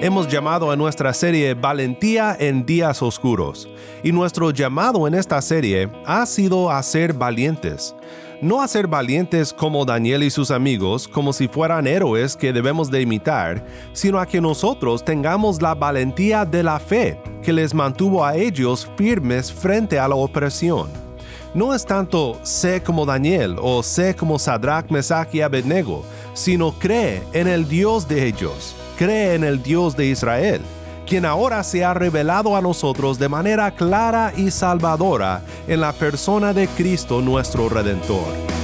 Hemos llamado a nuestra serie Valentía en días oscuros, y nuestro llamado en esta serie ha sido a ser valientes. No a ser valientes como Daniel y sus amigos, como si fueran héroes que debemos de imitar, sino a que nosotros tengamos la valentía de la fe que les mantuvo a ellos firmes frente a la opresión. No es tanto sé como Daniel o sé como Sadrach, Mesach y Abednego, sino cree en el Dios de ellos cree en el Dios de Israel, quien ahora se ha revelado a nosotros de manera clara y salvadora en la persona de Cristo nuestro Redentor.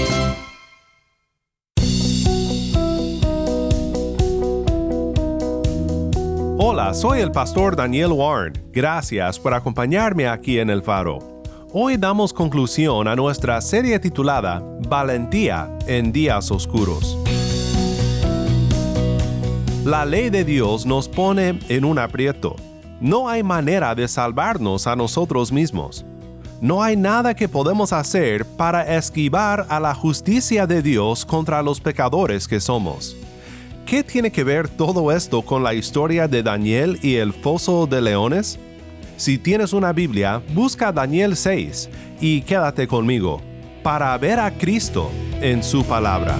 Hola, soy el pastor Daniel Warren. Gracias por acompañarme aquí en El Faro. Hoy damos conclusión a nuestra serie titulada Valentía en días oscuros. La ley de Dios nos pone en un aprieto. No hay manera de salvarnos a nosotros mismos. No hay nada que podemos hacer para esquivar a la justicia de Dios contra los pecadores que somos. ¿Qué tiene que ver todo esto con la historia de Daniel y el foso de leones? Si tienes una Biblia, busca Daniel 6 y quédate conmigo para ver a Cristo en su palabra.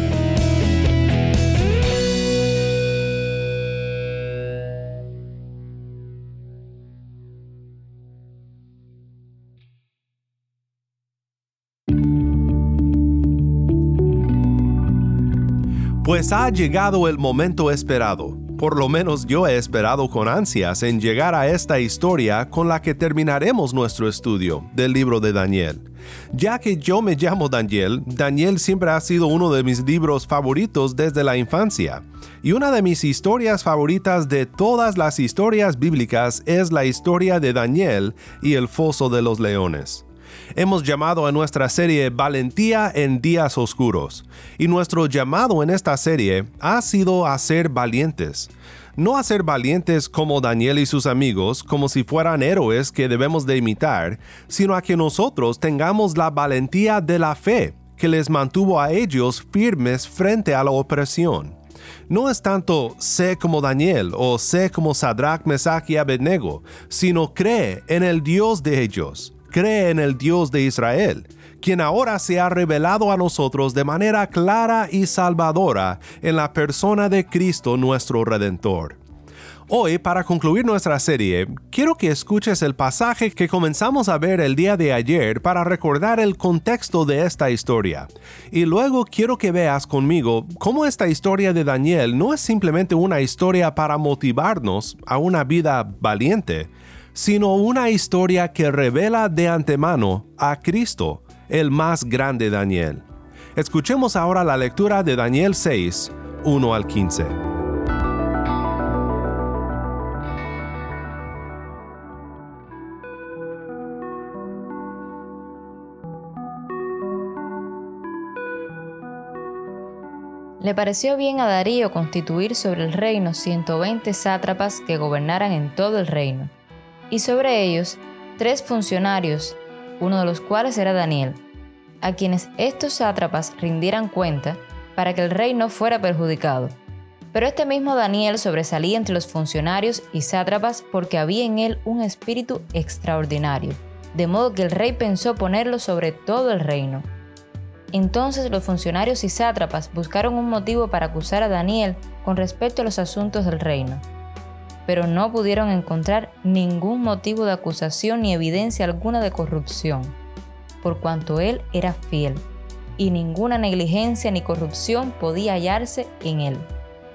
Pues ha llegado el momento esperado. Por lo menos yo he esperado con ansias en llegar a esta historia con la que terminaremos nuestro estudio del libro de Daniel. Ya que yo me llamo Daniel, Daniel siempre ha sido uno de mis libros favoritos desde la infancia. Y una de mis historias favoritas de todas las historias bíblicas es la historia de Daniel y el foso de los leones hemos llamado a nuestra serie Valentía en días oscuros, y nuestro llamado en esta serie ha sido a ser valientes. No a ser valientes como Daniel y sus amigos, como si fueran héroes que debemos de imitar, sino a que nosotros tengamos la valentía de la fe que les mantuvo a ellos firmes frente a la opresión. No es tanto sé como Daniel o sé como Sadrach, Mesach y Abednego, sino cree en el Dios de ellos cree en el Dios de Israel, quien ahora se ha revelado a nosotros de manera clara y salvadora en la persona de Cristo nuestro Redentor. Hoy, para concluir nuestra serie, quiero que escuches el pasaje que comenzamos a ver el día de ayer para recordar el contexto de esta historia. Y luego quiero que veas conmigo cómo esta historia de Daniel no es simplemente una historia para motivarnos a una vida valiente, sino una historia que revela de antemano a Cristo, el más grande Daniel. Escuchemos ahora la lectura de Daniel 6, 1 al 15. Le pareció bien a Darío constituir sobre el reino 120 sátrapas que gobernaran en todo el reino y sobre ellos tres funcionarios, uno de los cuales era Daniel, a quienes estos sátrapas rindieran cuenta para que el rey no fuera perjudicado. Pero este mismo Daniel sobresalía entre los funcionarios y sátrapas porque había en él un espíritu extraordinario, de modo que el rey pensó ponerlo sobre todo el reino. Entonces los funcionarios y sátrapas buscaron un motivo para acusar a Daniel con respecto a los asuntos del reino pero no pudieron encontrar ningún motivo de acusación ni evidencia alguna de corrupción, por cuanto él era fiel, y ninguna negligencia ni corrupción podía hallarse en él.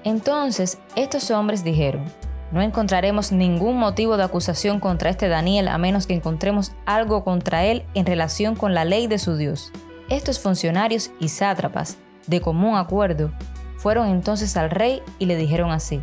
Entonces estos hombres dijeron, No encontraremos ningún motivo de acusación contra este Daniel a menos que encontremos algo contra él en relación con la ley de su Dios. Estos funcionarios y sátrapas, de común acuerdo, fueron entonces al rey y le dijeron así,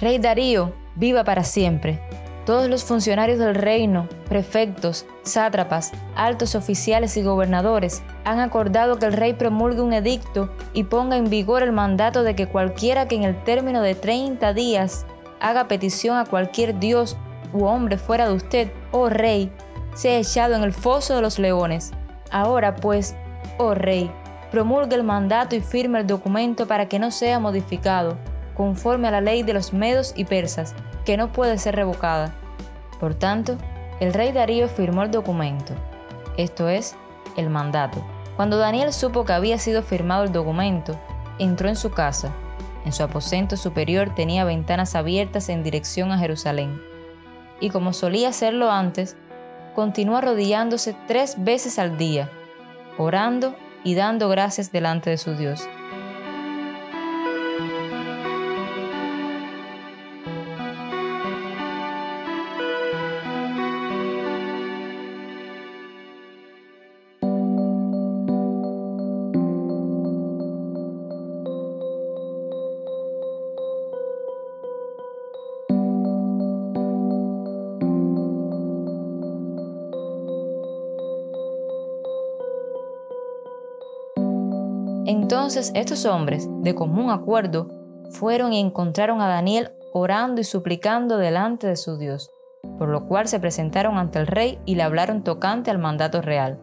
Rey Darío, viva para siempre. Todos los funcionarios del reino, prefectos, sátrapas, altos oficiales y gobernadores han acordado que el rey promulgue un edicto y ponga en vigor el mandato de que cualquiera que en el término de 30 días haga petición a cualquier dios u hombre fuera de usted, oh rey, sea echado en el foso de los leones. Ahora pues, oh rey, promulgue el mandato y firme el documento para que no sea modificado, conforme a la ley de los medos y persas, que no puede ser revocada. Por tanto, el rey Darío firmó el documento, esto es, el mandato. Cuando Daniel supo que había sido firmado el documento, entró en su casa. En su aposento superior tenía ventanas abiertas en dirección a Jerusalén. Y como solía hacerlo antes, continuó arrodillándose tres veces al día, orando y dando gracias delante de su Dios. Entonces estos hombres, de común acuerdo, fueron y encontraron a Daniel orando y suplicando delante de su Dios, por lo cual se presentaron ante el rey y le hablaron tocante al mandato real.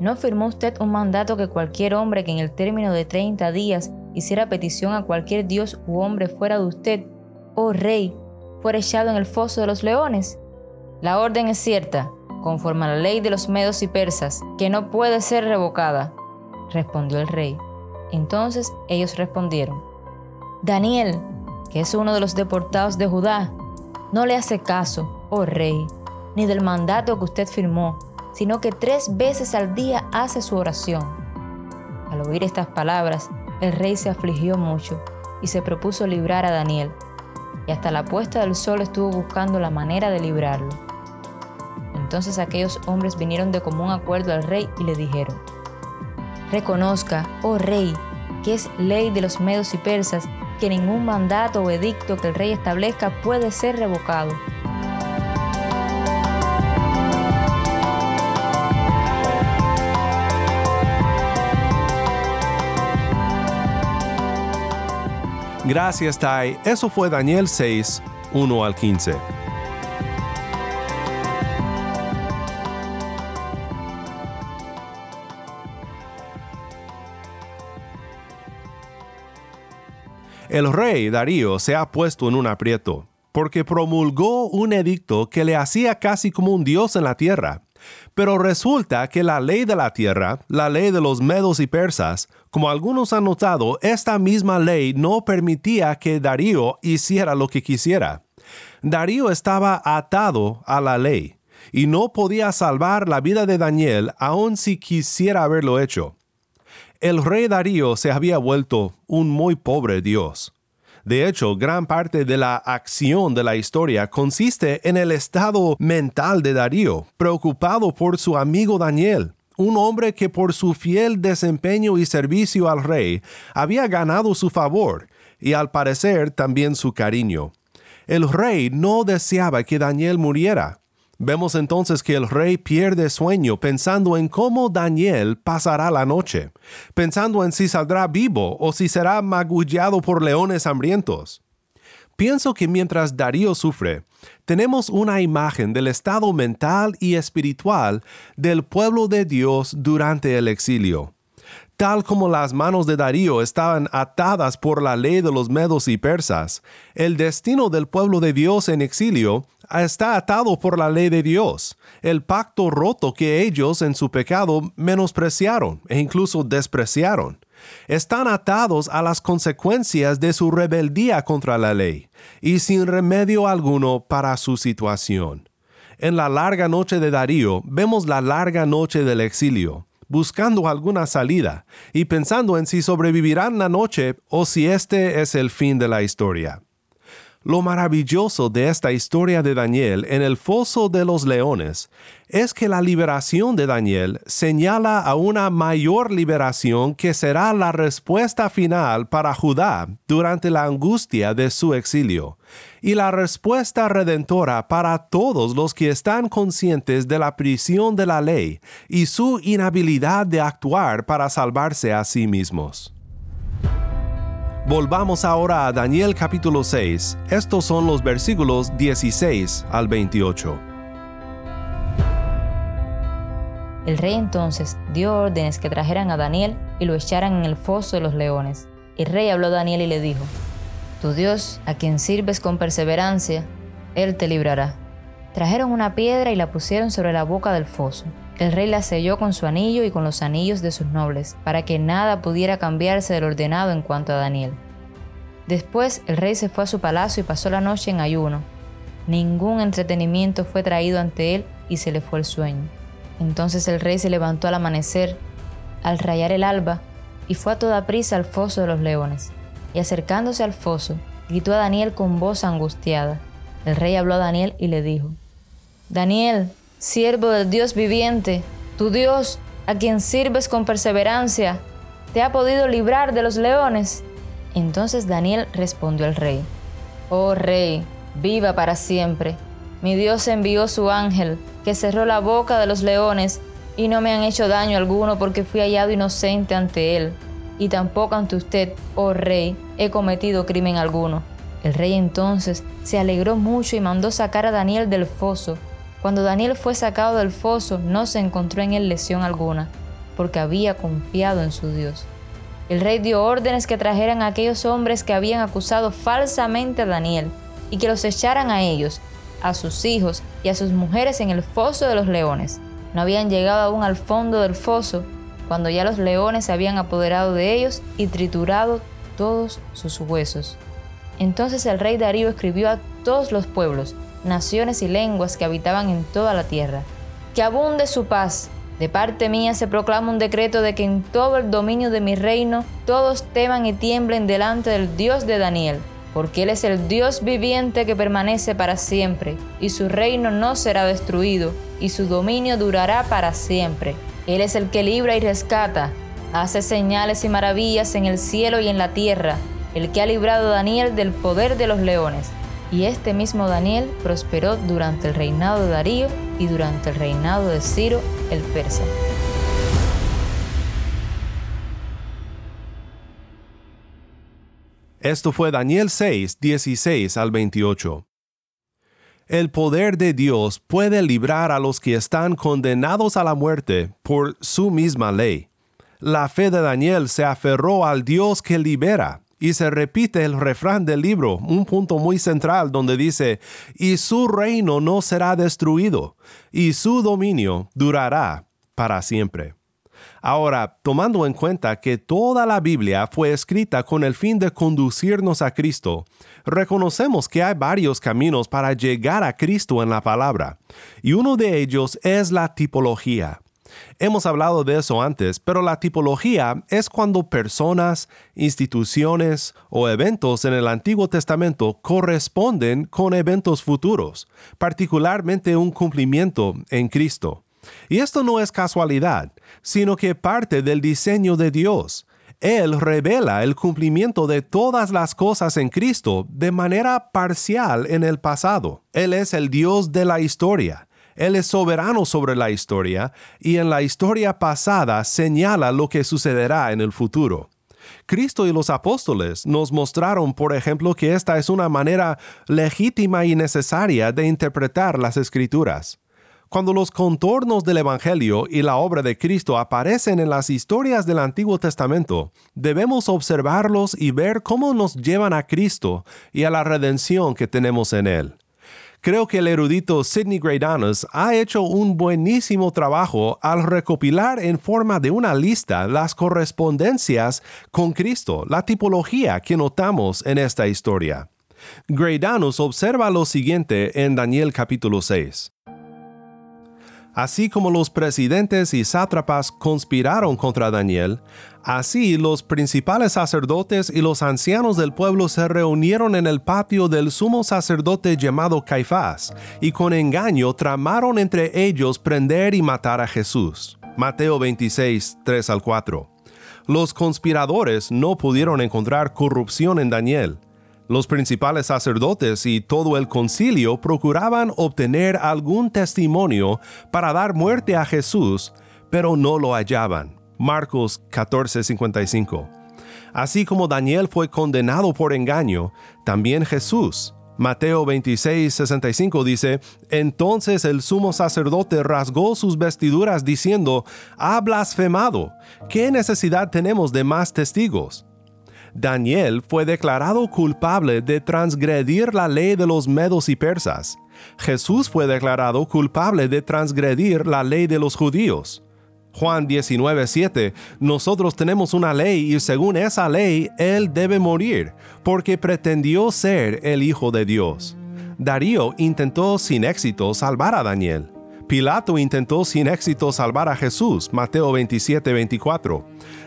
¿No firmó usted un mandato que cualquier hombre que en el término de 30 días hiciera petición a cualquier dios u hombre fuera de usted, oh rey, fuera echado en el foso de los leones? La orden es cierta, conforme a la ley de los medos y persas, que no puede ser revocada, respondió el rey. Entonces ellos respondieron, Daniel, que es uno de los deportados de Judá, no le hace caso, oh rey, ni del mandato que usted firmó, sino que tres veces al día hace su oración. Al oír estas palabras, el rey se afligió mucho y se propuso librar a Daniel, y hasta la puesta del sol estuvo buscando la manera de librarlo. Entonces aquellos hombres vinieron de común acuerdo al rey y le dijeron, Reconozca, oh rey, que es ley de los medos y persas, que ningún mandato o edicto que el rey establezca puede ser revocado. Gracias, Tai. Eso fue Daniel 6, 1 al 15. El rey Darío se ha puesto en un aprieto, porque promulgó un edicto que le hacía casi como un dios en la tierra. Pero resulta que la ley de la tierra, la ley de los medos y persas, como algunos han notado, esta misma ley no permitía que Darío hiciera lo que quisiera. Darío estaba atado a la ley y no podía salvar la vida de Daniel aun si quisiera haberlo hecho el rey Darío se había vuelto un muy pobre dios. De hecho, gran parte de la acción de la historia consiste en el estado mental de Darío, preocupado por su amigo Daniel, un hombre que por su fiel desempeño y servicio al rey había ganado su favor y al parecer también su cariño. El rey no deseaba que Daniel muriera, Vemos entonces que el rey pierde sueño pensando en cómo Daniel pasará la noche, pensando en si saldrá vivo o si será magullado por leones hambrientos. Pienso que mientras Darío sufre, tenemos una imagen del estado mental y espiritual del pueblo de Dios durante el exilio. Tal como las manos de Darío estaban atadas por la ley de los medos y persas, el destino del pueblo de Dios en exilio está atado por la ley de Dios, el pacto roto que ellos en su pecado menospreciaron e incluso despreciaron. Están atados a las consecuencias de su rebeldía contra la ley y sin remedio alguno para su situación. En la larga noche de Darío vemos la larga noche del exilio, buscando alguna salida y pensando en si sobrevivirán la noche o si este es el fin de la historia. Lo maravilloso de esta historia de Daniel en el foso de los leones es que la liberación de Daniel señala a una mayor liberación que será la respuesta final para Judá durante la angustia de su exilio, y la respuesta redentora para todos los que están conscientes de la prisión de la ley y su inhabilidad de actuar para salvarse a sí mismos. Volvamos ahora a Daniel capítulo 6. Estos son los versículos 16 al 28. El rey entonces dio órdenes que trajeran a Daniel y lo echaran en el foso de los leones. El rey habló a Daniel y le dijo, Tu Dios, a quien sirves con perseverancia, Él te librará. Trajeron una piedra y la pusieron sobre la boca del foso. El rey la selló con su anillo y con los anillos de sus nobles, para que nada pudiera cambiarse del ordenado en cuanto a Daniel. Después el rey se fue a su palacio y pasó la noche en ayuno. Ningún entretenimiento fue traído ante él y se le fue el sueño. Entonces el rey se levantó al amanecer, al rayar el alba, y fue a toda prisa al foso de los leones. Y acercándose al foso, gritó a Daniel con voz angustiada. El rey habló a Daniel y le dijo, Daniel, siervo del Dios viviente, tu Dios, a quien sirves con perseverancia, ¿te ha podido librar de los leones? Entonces Daniel respondió al rey, Oh rey, viva para siempre. Mi Dios envió su ángel, que cerró la boca de los leones, y no me han hecho daño alguno porque fui hallado inocente ante él, y tampoco ante usted, oh rey, he cometido crimen alguno. El rey entonces se alegró mucho y mandó sacar a Daniel del foso, cuando Daniel fue sacado del foso, no se encontró en él lesión alguna, porque había confiado en su Dios. El rey dio órdenes que trajeran a aquellos hombres que habían acusado falsamente a Daniel y que los echaran a ellos, a sus hijos y a sus mujeres en el foso de los leones. No habían llegado aún al fondo del foso cuando ya los leones se habían apoderado de ellos y triturado todos sus huesos. Entonces el rey Darío escribió a todos los pueblos naciones y lenguas que habitaban en toda la tierra. Que abunde su paz. De parte mía se proclama un decreto de que en todo el dominio de mi reino todos teman y tiemblen delante del Dios de Daniel, porque Él es el Dios viviente que permanece para siempre, y su reino no será destruido, y su dominio durará para siempre. Él es el que libra y rescata, hace señales y maravillas en el cielo y en la tierra, el que ha librado a Daniel del poder de los leones y este mismo Daniel prosperó durante el reinado de Darío y durante el reinado de Ciro el persa. Esto fue Daniel 6, 16 al 28. El poder de Dios puede librar a los que están condenados a la muerte por su misma ley. La fe de Daniel se aferró al Dios que libera y se repite el refrán del libro, un punto muy central donde dice, y su reino no será destruido, y su dominio durará para siempre. Ahora, tomando en cuenta que toda la Biblia fue escrita con el fin de conducirnos a Cristo, reconocemos que hay varios caminos para llegar a Cristo en la palabra, y uno de ellos es la tipología. Hemos hablado de eso antes, pero la tipología es cuando personas, instituciones o eventos en el Antiguo Testamento corresponden con eventos futuros, particularmente un cumplimiento en Cristo. Y esto no es casualidad, sino que parte del diseño de Dios. Él revela el cumplimiento de todas las cosas en Cristo de manera parcial en el pasado. Él es el Dios de la historia él es soberano sobre la historia y en la historia pasada señala lo que sucederá en el futuro. Cristo y los apóstoles nos mostraron, por ejemplo, que esta es una manera legítima y necesaria de interpretar las escrituras. Cuando los contornos del Evangelio y la obra de Cristo aparecen en las historias del Antiguo Testamento, debemos observarlos y ver cómo nos llevan a Cristo y a la redención que tenemos en Él. Creo que el erudito Sidney Greidanus ha hecho un buenísimo trabajo al recopilar en forma de una lista las correspondencias con Cristo, la tipología que notamos en esta historia. Greidanus observa lo siguiente en Daniel capítulo 6. Así como los presidentes y sátrapas conspiraron contra Daniel, así los principales sacerdotes y los ancianos del pueblo se reunieron en el patio del sumo sacerdote llamado Caifás, y con engaño tramaron entre ellos prender y matar a Jesús. Mateo 26, 3 al 4. Los conspiradores no pudieron encontrar corrupción en Daniel, los principales sacerdotes y todo el concilio procuraban obtener algún testimonio para dar muerte a Jesús, pero no lo hallaban. Marcos 14:55. Así como Daniel fue condenado por engaño, también Jesús. Mateo 26:65 dice, Entonces el sumo sacerdote rasgó sus vestiduras diciendo, Ha blasfemado, ¿qué necesidad tenemos de más testigos? Daniel fue declarado culpable de transgredir la ley de los medos y persas. Jesús fue declarado culpable de transgredir la ley de los judíos. Juan 19:7, nosotros tenemos una ley y según esa ley Él debe morir, porque pretendió ser el Hijo de Dios. Darío intentó sin éxito salvar a Daniel. Pilato intentó sin éxito salvar a Jesús, Mateo 27:24.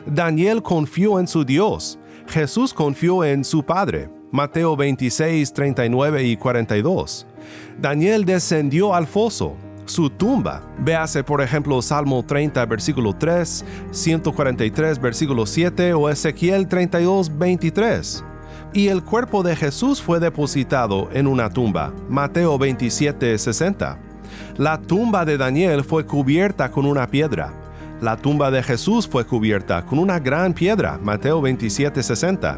Daniel confió en su Dios. Jesús confió en su Padre. Mateo 26, 39 y 42. Daniel descendió al foso, su tumba. Véase por ejemplo Salmo 30, versículo 3, 143, versículo 7 o Ezequiel 32, 23. Y el cuerpo de Jesús fue depositado en una tumba. Mateo 27, 60. La tumba de Daniel fue cubierta con una piedra. La tumba de Jesús fue cubierta con una gran piedra, Mateo 27:60.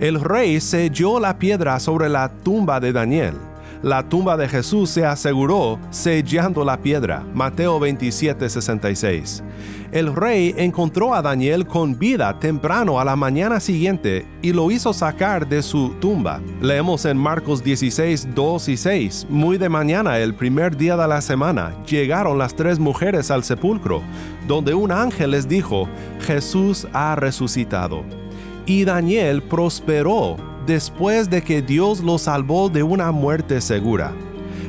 El rey selló la piedra sobre la tumba de Daniel. La tumba de Jesús se aseguró sellando la piedra, Mateo 27:66 el rey encontró a Daniel con vida temprano a la mañana siguiente y lo hizo sacar de su tumba. Leemos en Marcos 16, 2 y 6. Muy de mañana, el primer día de la semana, llegaron las tres mujeres al sepulcro, donde un ángel les dijo, Jesús ha resucitado. Y Daniel prosperó después de que Dios lo salvó de una muerte segura.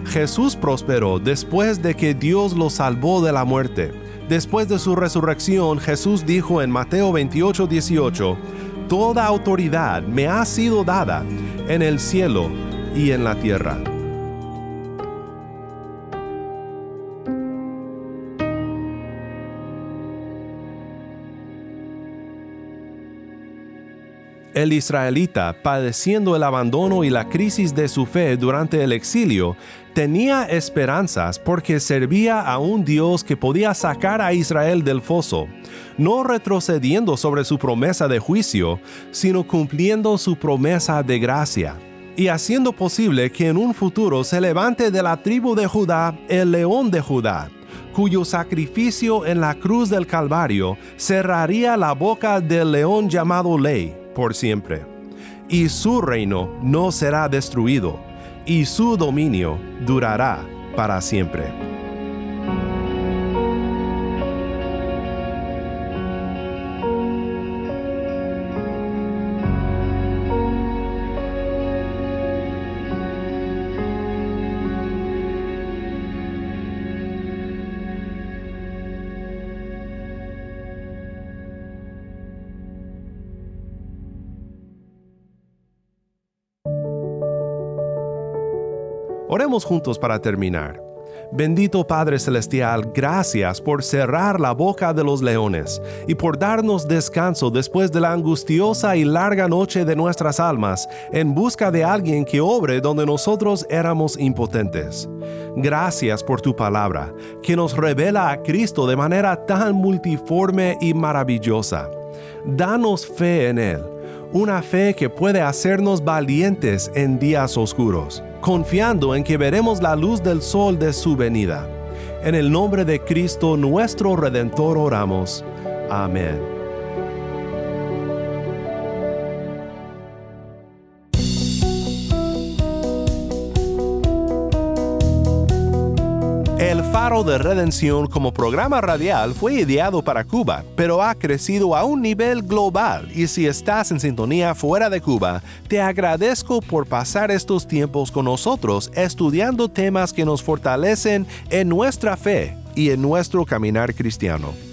Jesús prosperó después de que Dios lo salvó de la muerte. Después de su resurrección, Jesús dijo en Mateo 28, 18, Toda autoridad me ha sido dada en el cielo y en la tierra. El israelita, padeciendo el abandono y la crisis de su fe durante el exilio, tenía esperanzas porque servía a un Dios que podía sacar a Israel del foso, no retrocediendo sobre su promesa de juicio, sino cumpliendo su promesa de gracia, y haciendo posible que en un futuro se levante de la tribu de Judá el león de Judá, cuyo sacrificio en la cruz del Calvario cerraría la boca del león llamado ley por siempre. Y su reino no será destruido, y su dominio durará para siempre. Oremos juntos para terminar. Bendito Padre Celestial, gracias por cerrar la boca de los leones y por darnos descanso después de la angustiosa y larga noche de nuestras almas en busca de alguien que obre donde nosotros éramos impotentes. Gracias por tu palabra, que nos revela a Cristo de manera tan multiforme y maravillosa. Danos fe en Él una fe que puede hacernos valientes en días oscuros, confiando en que veremos la luz del sol de su venida. En el nombre de Cristo nuestro Redentor oramos. Amén. Faro de Redención como programa radial fue ideado para Cuba, pero ha crecido a un nivel global y si estás en sintonía fuera de Cuba, te agradezco por pasar estos tiempos con nosotros estudiando temas que nos fortalecen en nuestra fe y en nuestro caminar cristiano.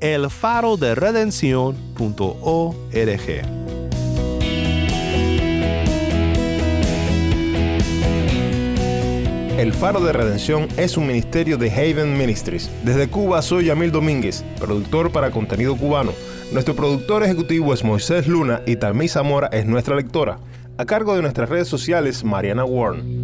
elfaroderedención.org. El Faro de Redención es un ministerio de Haven Ministries. Desde Cuba soy Yamil Domínguez, productor para contenido cubano. Nuestro productor ejecutivo es Moisés Luna y Tammy Zamora es nuestra lectora. A cargo de nuestras redes sociales, Mariana Warren.